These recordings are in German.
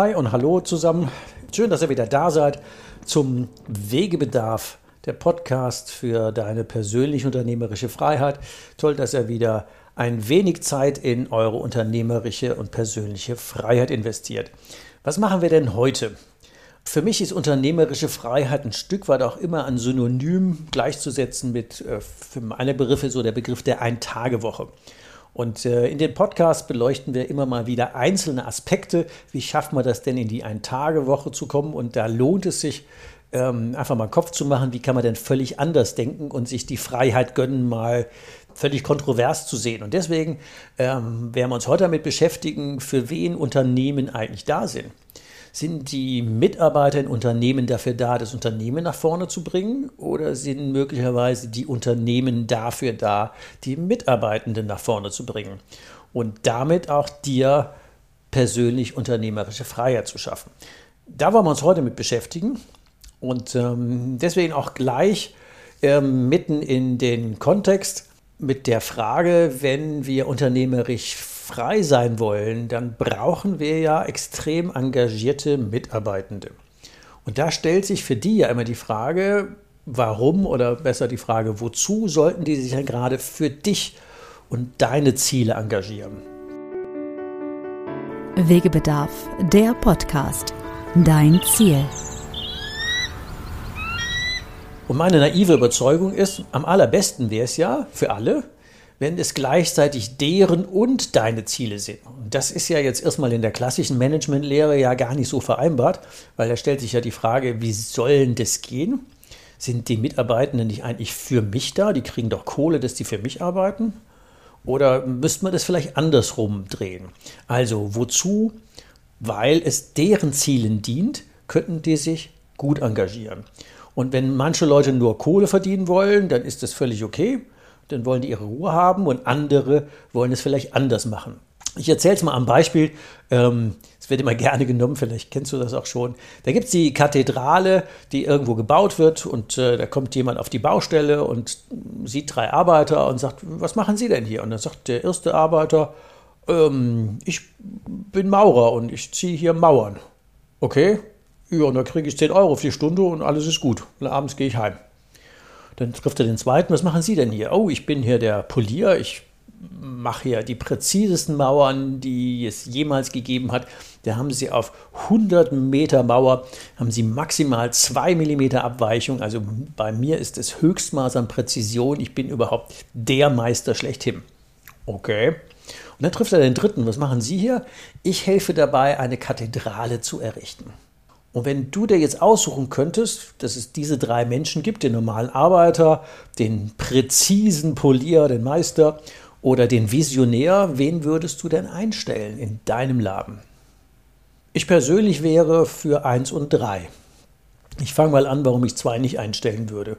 Hi und hallo zusammen. Schön, dass ihr wieder da seid zum Wegebedarf, der Podcast für deine persönliche unternehmerische Freiheit. Toll, dass ihr wieder ein wenig Zeit in eure unternehmerische und persönliche Freiheit investiert. Was machen wir denn heute? Für mich ist unternehmerische Freiheit ein Stück weit auch immer ein Synonym gleichzusetzen mit, äh, für meine Begriffe, so der Begriff der Ein-Tage-Woche. Und äh, in den Podcasts beleuchten wir immer mal wieder einzelne Aspekte. Wie schafft man das denn, in die Ein-Tage-Woche zu kommen? Und da lohnt es sich, ähm, einfach mal Kopf zu machen, wie kann man denn völlig anders denken und sich die Freiheit gönnen, mal völlig kontrovers zu sehen. Und deswegen ähm, werden wir uns heute damit beschäftigen, für wen Unternehmen eigentlich da sind. Sind die Mitarbeiter in Unternehmen dafür da, das Unternehmen nach vorne zu bringen? Oder sind möglicherweise die Unternehmen dafür da, die Mitarbeitenden nach vorne zu bringen? Und damit auch dir persönlich unternehmerische Freiheit zu schaffen. Da wollen wir uns heute mit beschäftigen. Und ähm, deswegen auch gleich ähm, mitten in den Kontext mit der Frage, wenn wir unternehmerisch frei sein wollen, dann brauchen wir ja extrem engagierte Mitarbeitende. Und da stellt sich für die ja immer die Frage, warum oder besser die Frage, wozu sollten die sich ja gerade für dich und deine Ziele engagieren? Wegebedarf, der Podcast. Dein Ziel. Und meine naive Überzeugung ist, am allerbesten wäre es ja für alle, wenn es gleichzeitig deren und deine Ziele sind. Und das ist ja jetzt erstmal in der klassischen Managementlehre ja gar nicht so vereinbart, weil da stellt sich ja die Frage, wie sollen das gehen? Sind die Mitarbeitenden nicht eigentlich für mich da? Die kriegen doch Kohle, dass die für mich arbeiten? Oder müsste man das vielleicht andersrum drehen? Also wozu? Weil es deren Zielen dient, könnten die sich gut engagieren. Und wenn manche Leute nur Kohle verdienen wollen, dann ist das völlig okay dann wollen die ihre Ruhe haben und andere wollen es vielleicht anders machen. Ich erzähle es mal am Beispiel. Ähm, es wird immer gerne genommen, vielleicht kennst du das auch schon. Da gibt es die Kathedrale, die irgendwo gebaut wird und äh, da kommt jemand auf die Baustelle und sieht drei Arbeiter und sagt, was machen Sie denn hier? Und dann sagt der erste Arbeiter, ähm, ich bin Maurer und ich ziehe hier Mauern. Okay, ja, und dann kriege ich 10 Euro für die Stunde und alles ist gut. Und abends gehe ich heim. Dann trifft er den zweiten, was machen Sie denn hier? Oh, ich bin hier der Polier, ich mache hier die präzisesten Mauern, die es jemals gegeben hat. Da haben sie auf 100 Meter Mauer, haben sie maximal 2 mm Abweichung. Also bei mir ist das Höchstmaß an Präzision. Ich bin überhaupt der Meister schlechthin. Okay. Und dann trifft er den dritten. Was machen Sie hier? Ich helfe dabei, eine Kathedrale zu errichten. Und wenn du dir jetzt aussuchen könntest, dass es diese drei Menschen gibt, den normalen Arbeiter, den präzisen Polier, den Meister oder den Visionär, wen würdest du denn einstellen in deinem Laden? Ich persönlich wäre für eins und drei. Ich fange mal an, warum ich zwei nicht einstellen würde.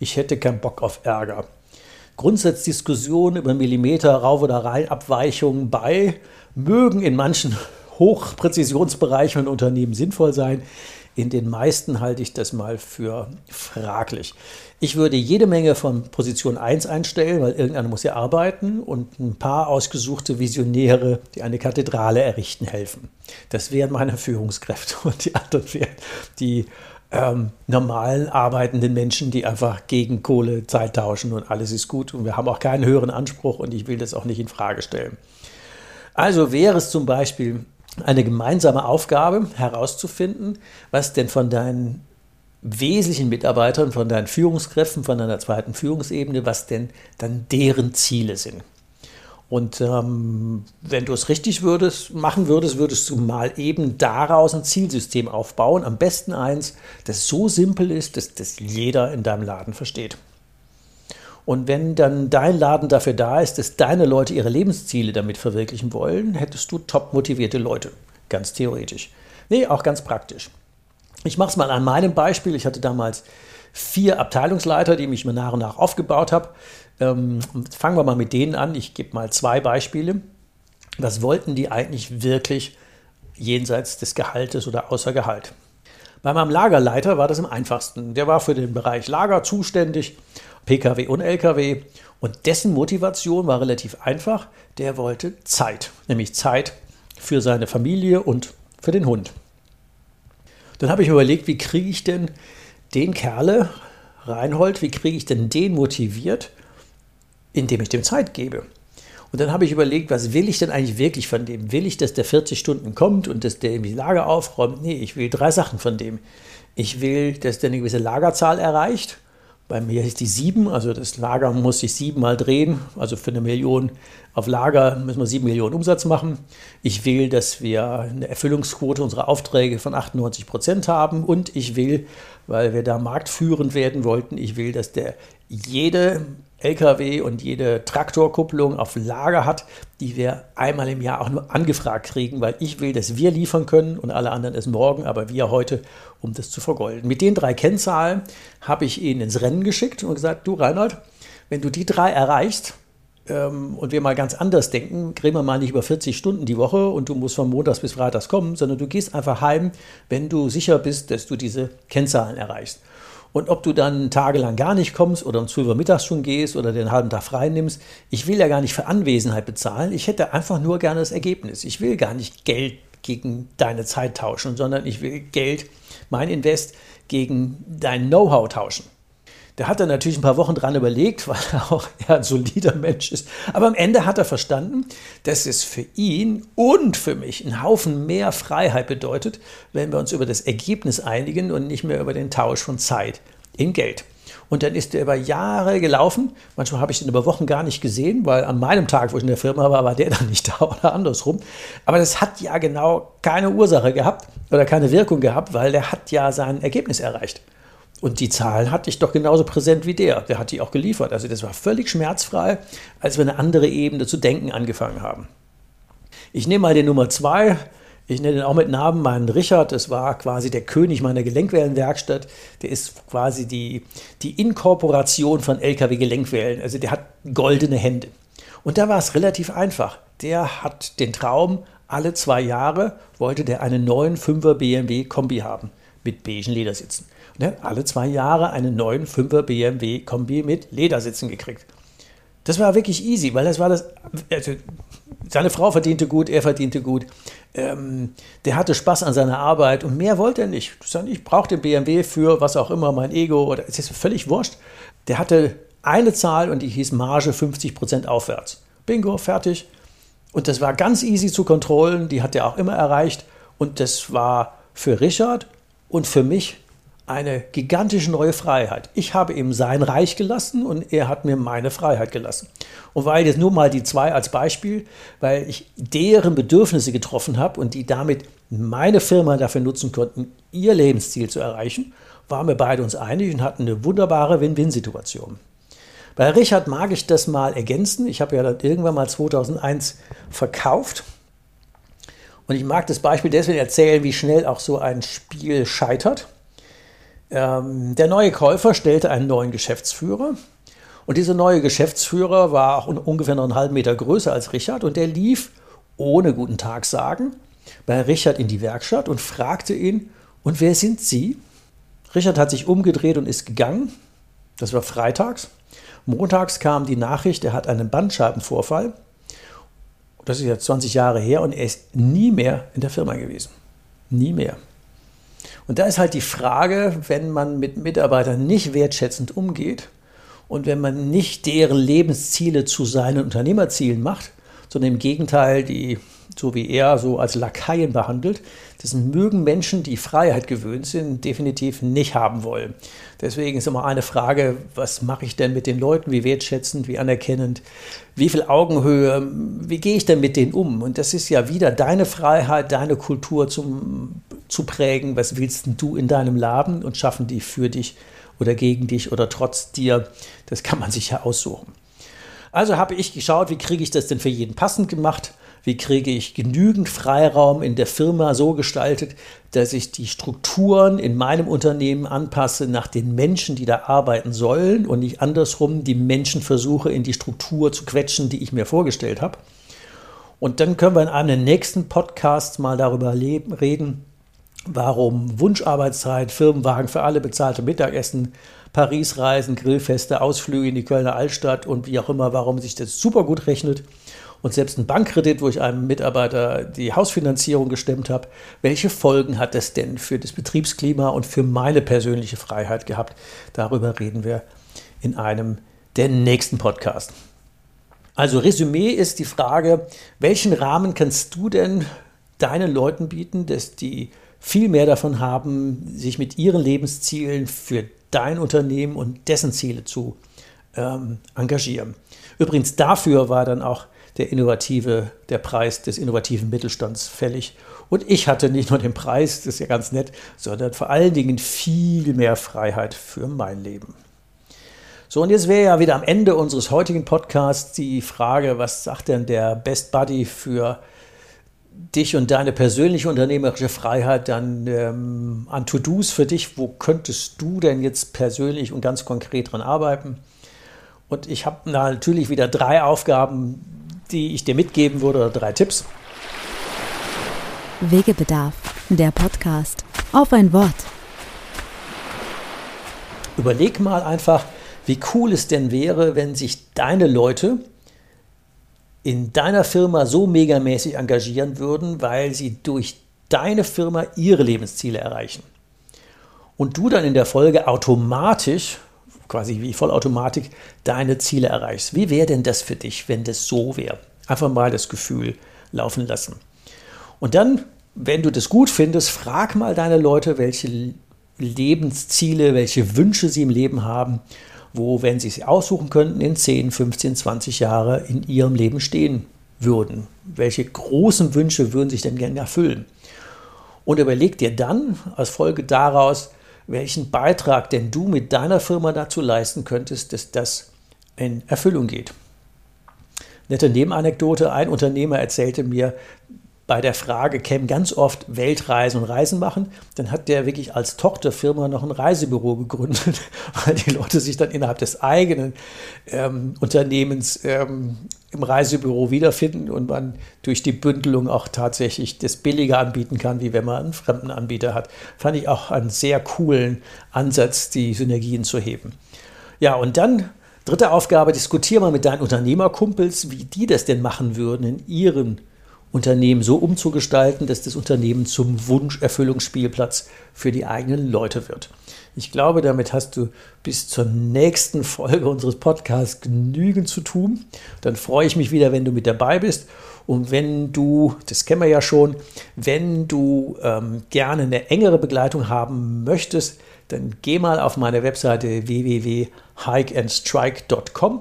Ich hätte keinen Bock auf Ärger. Grundsatzdiskussionen über Millimeter, Rauf- oder Reihenabweichungen bei mögen in manchen Hochpräzisionsbereiche und Unternehmen sinnvoll sein. In den meisten halte ich das mal für fraglich. Ich würde jede Menge von Position 1 einstellen, weil irgendeiner muss ja arbeiten und ein paar ausgesuchte Visionäre, die eine Kathedrale errichten, helfen. Das wären meine Führungskräfte und die anderen wären die ähm, normalen arbeitenden Menschen, die einfach gegen Kohle Zeit tauschen und alles ist gut und wir haben auch keinen höheren Anspruch und ich will das auch nicht in Frage stellen. Also wäre es zum Beispiel eine gemeinsame Aufgabe herauszufinden, was denn von deinen wesentlichen Mitarbeitern, von deinen Führungskräften, von deiner zweiten Führungsebene, was denn dann deren Ziele sind. Und ähm, wenn du es richtig würdest, machen würdest, würdest du mal eben daraus ein Zielsystem aufbauen. Am besten eins, das so simpel ist, dass das jeder in deinem Laden versteht. Und wenn dann dein Laden dafür da ist, dass deine Leute ihre Lebensziele damit verwirklichen wollen, hättest du top motivierte Leute. Ganz theoretisch. Nee, auch ganz praktisch. Ich mache es mal an meinem Beispiel. Ich hatte damals vier Abteilungsleiter, die mich mir nach und nach aufgebaut habe. Ähm, fangen wir mal mit denen an. Ich gebe mal zwei Beispiele. Was wollten die eigentlich wirklich jenseits des Gehaltes oder außer Gehalt? Bei meinem Lagerleiter war das am einfachsten. Der war für den Bereich Lager zuständig Pkw und Lkw. Und dessen Motivation war relativ einfach. Der wollte Zeit, nämlich Zeit für seine Familie und für den Hund. Dann habe ich überlegt, wie kriege ich denn den Kerle, Reinhold, wie kriege ich denn den motiviert, indem ich dem Zeit gebe? Und dann habe ich überlegt, was will ich denn eigentlich wirklich von dem? Will ich, dass der 40 Stunden kommt und dass der die Lager aufräumt? Nee, ich will drei Sachen von dem. Ich will, dass der eine gewisse Lagerzahl erreicht bei mir ist die sieben, also das Lager muss sich siebenmal drehen. Also für eine Million auf Lager müssen wir sieben Millionen Umsatz machen. Ich will, dass wir eine Erfüllungsquote unserer Aufträge von 98 Prozent haben. Und ich will, weil wir da marktführend werden wollten, ich will, dass der jede LKW und jede Traktorkupplung auf Lager hat, die wir einmal im Jahr auch nur angefragt kriegen, weil ich will, dass wir liefern können und alle anderen es morgen, aber wir heute, um das zu vergolden. Mit den drei Kennzahlen habe ich ihn ins Rennen geschickt und gesagt, du Reinhold, wenn du die drei erreichst, ähm, und wir mal ganz anders denken, kriegen wir mal nicht über 40 Stunden die Woche und du musst von Montags bis Freitags kommen, sondern du gehst einfach heim, wenn du sicher bist, dass du diese Kennzahlen erreichst. Und ob du dann tagelang gar nicht kommst oder um 12 Uhr mittags schon gehst oder den halben Tag frei nimmst, ich will ja gar nicht für Anwesenheit bezahlen. Ich hätte einfach nur gerne das Ergebnis. Ich will gar nicht Geld gegen deine Zeit tauschen, sondern ich will Geld, mein Invest, gegen dein Know-how tauschen. Der hat dann natürlich ein paar Wochen dran überlegt, weil er auch eher ein solider Mensch ist. Aber am Ende hat er verstanden, dass es für ihn und für mich einen Haufen mehr Freiheit bedeutet, wenn wir uns über das Ergebnis einigen und nicht mehr über den Tausch von Zeit in Geld. Und dann ist er über Jahre gelaufen. Manchmal habe ich ihn über Wochen gar nicht gesehen, weil an meinem Tag, wo ich in der Firma war, war der dann nicht da oder andersrum. Aber das hat ja genau keine Ursache gehabt oder keine Wirkung gehabt, weil der hat ja sein Ergebnis erreicht. Und die Zahlen hatte ich doch genauso präsent wie der. Der hat die auch geliefert. Also das war völlig schmerzfrei, als wir eine andere Ebene zu denken angefangen haben. Ich nehme mal den Nummer zwei. Ich nenne ihn auch mit Namen meinen Richard. Das war quasi der König meiner Gelenkwellenwerkstatt. Der ist quasi die, die Inkorporation von LKW-Gelenkwellen. Also der hat goldene Hände. Und da war es relativ einfach. Der hat den Traum, alle zwei Jahre wollte der einen neuen 5er BMW Kombi haben mit beigen Ledersitzen. Hat alle zwei Jahre einen neuen 5er BMW Kombi mit Ledersitzen gekriegt. Das war wirklich easy, weil das war das. Also seine Frau verdiente gut, er verdiente gut. Ähm, der hatte Spaß an seiner Arbeit und mehr wollte er nicht. Ich brauche den BMW für was auch immer, mein Ego oder es ist völlig wurscht. Der hatte eine Zahl und die hieß Marge 50% aufwärts. Bingo, fertig. Und das war ganz easy zu kontrollen, die hat er auch immer erreicht. Und das war für Richard und für mich eine gigantische neue Freiheit. Ich habe ihm sein Reich gelassen und er hat mir meine Freiheit gelassen. Und weil jetzt nur mal die zwei als Beispiel, weil ich deren Bedürfnisse getroffen habe und die damit meine Firma dafür nutzen konnten, ihr Lebensziel zu erreichen, waren wir beide uns einig und hatten eine wunderbare Win-Win-Situation. Bei Richard mag ich das mal ergänzen. Ich habe ja dann irgendwann mal 2001 verkauft. Und ich mag das Beispiel deswegen erzählen, wie schnell auch so ein Spiel scheitert. Ähm, der neue Käufer stellte einen neuen Geschäftsführer. Und dieser neue Geschäftsführer war auch ungefähr noch einen halben Meter größer als Richard. Und der lief ohne guten Tag sagen bei Richard in die Werkstatt und fragte ihn, und wer sind Sie? Richard hat sich umgedreht und ist gegangen. Das war freitags. Montags kam die Nachricht, er hat einen Bandscheibenvorfall. Das ist jetzt 20 Jahre her und er ist nie mehr in der Firma gewesen. Nie mehr. Und da ist halt die Frage, wenn man mit Mitarbeitern nicht wertschätzend umgeht und wenn man nicht deren Lebensziele zu seinen Unternehmerzielen macht, sondern im Gegenteil die so wie er so als Lakaien behandelt, das mögen Menschen, die Freiheit gewöhnt sind, definitiv nicht haben wollen. Deswegen ist immer eine Frage, was mache ich denn mit den Leuten, wie wertschätzend, wie anerkennend, wie viel Augenhöhe, wie gehe ich denn mit denen um? Und das ist ja wieder deine Freiheit, deine Kultur zum, zu prägen. Was willst du in deinem Laden und schaffen die für dich oder gegen dich oder trotz dir? Das kann man sich ja aussuchen. Also habe ich geschaut, wie kriege ich das denn für jeden passend gemacht? Wie kriege ich genügend Freiraum in der Firma so gestaltet, dass ich die Strukturen in meinem Unternehmen anpasse nach den Menschen, die da arbeiten sollen und nicht andersrum die Menschen versuche in die Struktur zu quetschen, die ich mir vorgestellt habe. Und dann können wir in einem der nächsten Podcasts mal darüber reden, warum Wunscharbeitszeit, Firmenwagen für alle, bezahlte Mittagessen, Paris-Reisen, Grillfeste, Ausflüge in die Kölner Altstadt und wie auch immer, warum sich das super gut rechnet. Und selbst ein Bankkredit, wo ich einem Mitarbeiter die Hausfinanzierung gestemmt habe, welche Folgen hat das denn für das Betriebsklima und für meine persönliche Freiheit gehabt? Darüber reden wir in einem der nächsten Podcasts. Also Resümee ist die Frage, welchen Rahmen kannst du denn deinen Leuten bieten, dass die viel mehr davon haben, sich mit ihren Lebenszielen für dein Unternehmen und dessen Ziele zu ähm, engagieren. Übrigens dafür war dann auch der innovative, der Preis des innovativen Mittelstands fällig. Und ich hatte nicht nur den Preis, das ist ja ganz nett, sondern vor allen Dingen viel mehr Freiheit für mein Leben. So, und jetzt wäre ja wieder am Ende unseres heutigen Podcasts die Frage, was sagt denn der Best Buddy für dich und deine persönliche unternehmerische Freiheit dann ähm, an To-Dos für dich? Wo könntest du denn jetzt persönlich und ganz konkret dran arbeiten? Und ich habe natürlich wieder drei Aufgaben, die ich dir mitgeben würde, oder drei Tipps. Wegebedarf, der Podcast. Auf ein Wort. Überleg mal einfach, wie cool es denn wäre, wenn sich deine Leute in deiner Firma so megamäßig engagieren würden, weil sie durch deine Firma ihre Lebensziele erreichen. Und du dann in der Folge automatisch, quasi wie Vollautomatik, deine Ziele erreichst. Wie wäre denn das für dich, wenn das so wäre? Einfach mal das Gefühl laufen lassen. Und dann, wenn du das gut findest, frag mal deine Leute, welche Lebensziele, welche Wünsche sie im Leben haben wo, wenn Sie es aussuchen könnten, in 10, 15, 20 Jahre in Ihrem Leben stehen würden. Welche großen Wünsche würden sich denn gerne erfüllen? Und überleg dir dann als Folge daraus, welchen Beitrag denn du mit deiner Firma dazu leisten könntest, dass das in Erfüllung geht. Nette Nebenanekdote, ein Unternehmer erzählte mir, bei der Frage kämen ganz oft Weltreisen und Reisen machen. Dann hat der wirklich als Tochterfirma noch ein Reisebüro gegründet, weil die Leute sich dann innerhalb des eigenen ähm, Unternehmens ähm, im Reisebüro wiederfinden und man durch die Bündelung auch tatsächlich das billiger anbieten kann, wie wenn man einen fremden Anbieter hat. Fand ich auch einen sehr coolen Ansatz, die Synergien zu heben. Ja, und dann dritte Aufgabe, diskutiere mal mit deinen Unternehmerkumpels, wie die das denn machen würden in ihren Unternehmen so umzugestalten, dass das Unternehmen zum Wunscherfüllungsspielplatz für die eigenen Leute wird. Ich glaube, damit hast du bis zur nächsten Folge unseres Podcasts genügend zu tun. Dann freue ich mich wieder, wenn du mit dabei bist. Und wenn du, das kennen wir ja schon, wenn du ähm, gerne eine engere Begleitung haben möchtest, dann geh mal auf meine Webseite www.hikeandstrike.com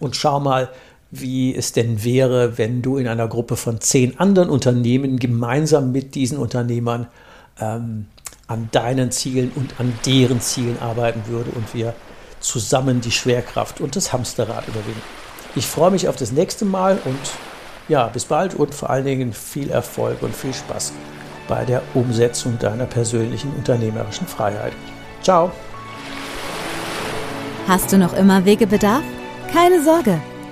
und schau mal, wie es denn wäre, wenn du in einer Gruppe von zehn anderen Unternehmen gemeinsam mit diesen Unternehmern ähm, an deinen Zielen und an deren Zielen arbeiten würde und wir zusammen die Schwerkraft und das Hamsterrad überwinden. Ich freue mich auf das nächste Mal und ja, bis bald und vor allen Dingen viel Erfolg und viel Spaß bei der Umsetzung deiner persönlichen unternehmerischen Freiheit. Ciao. Hast du noch immer Wegebedarf? Keine Sorge.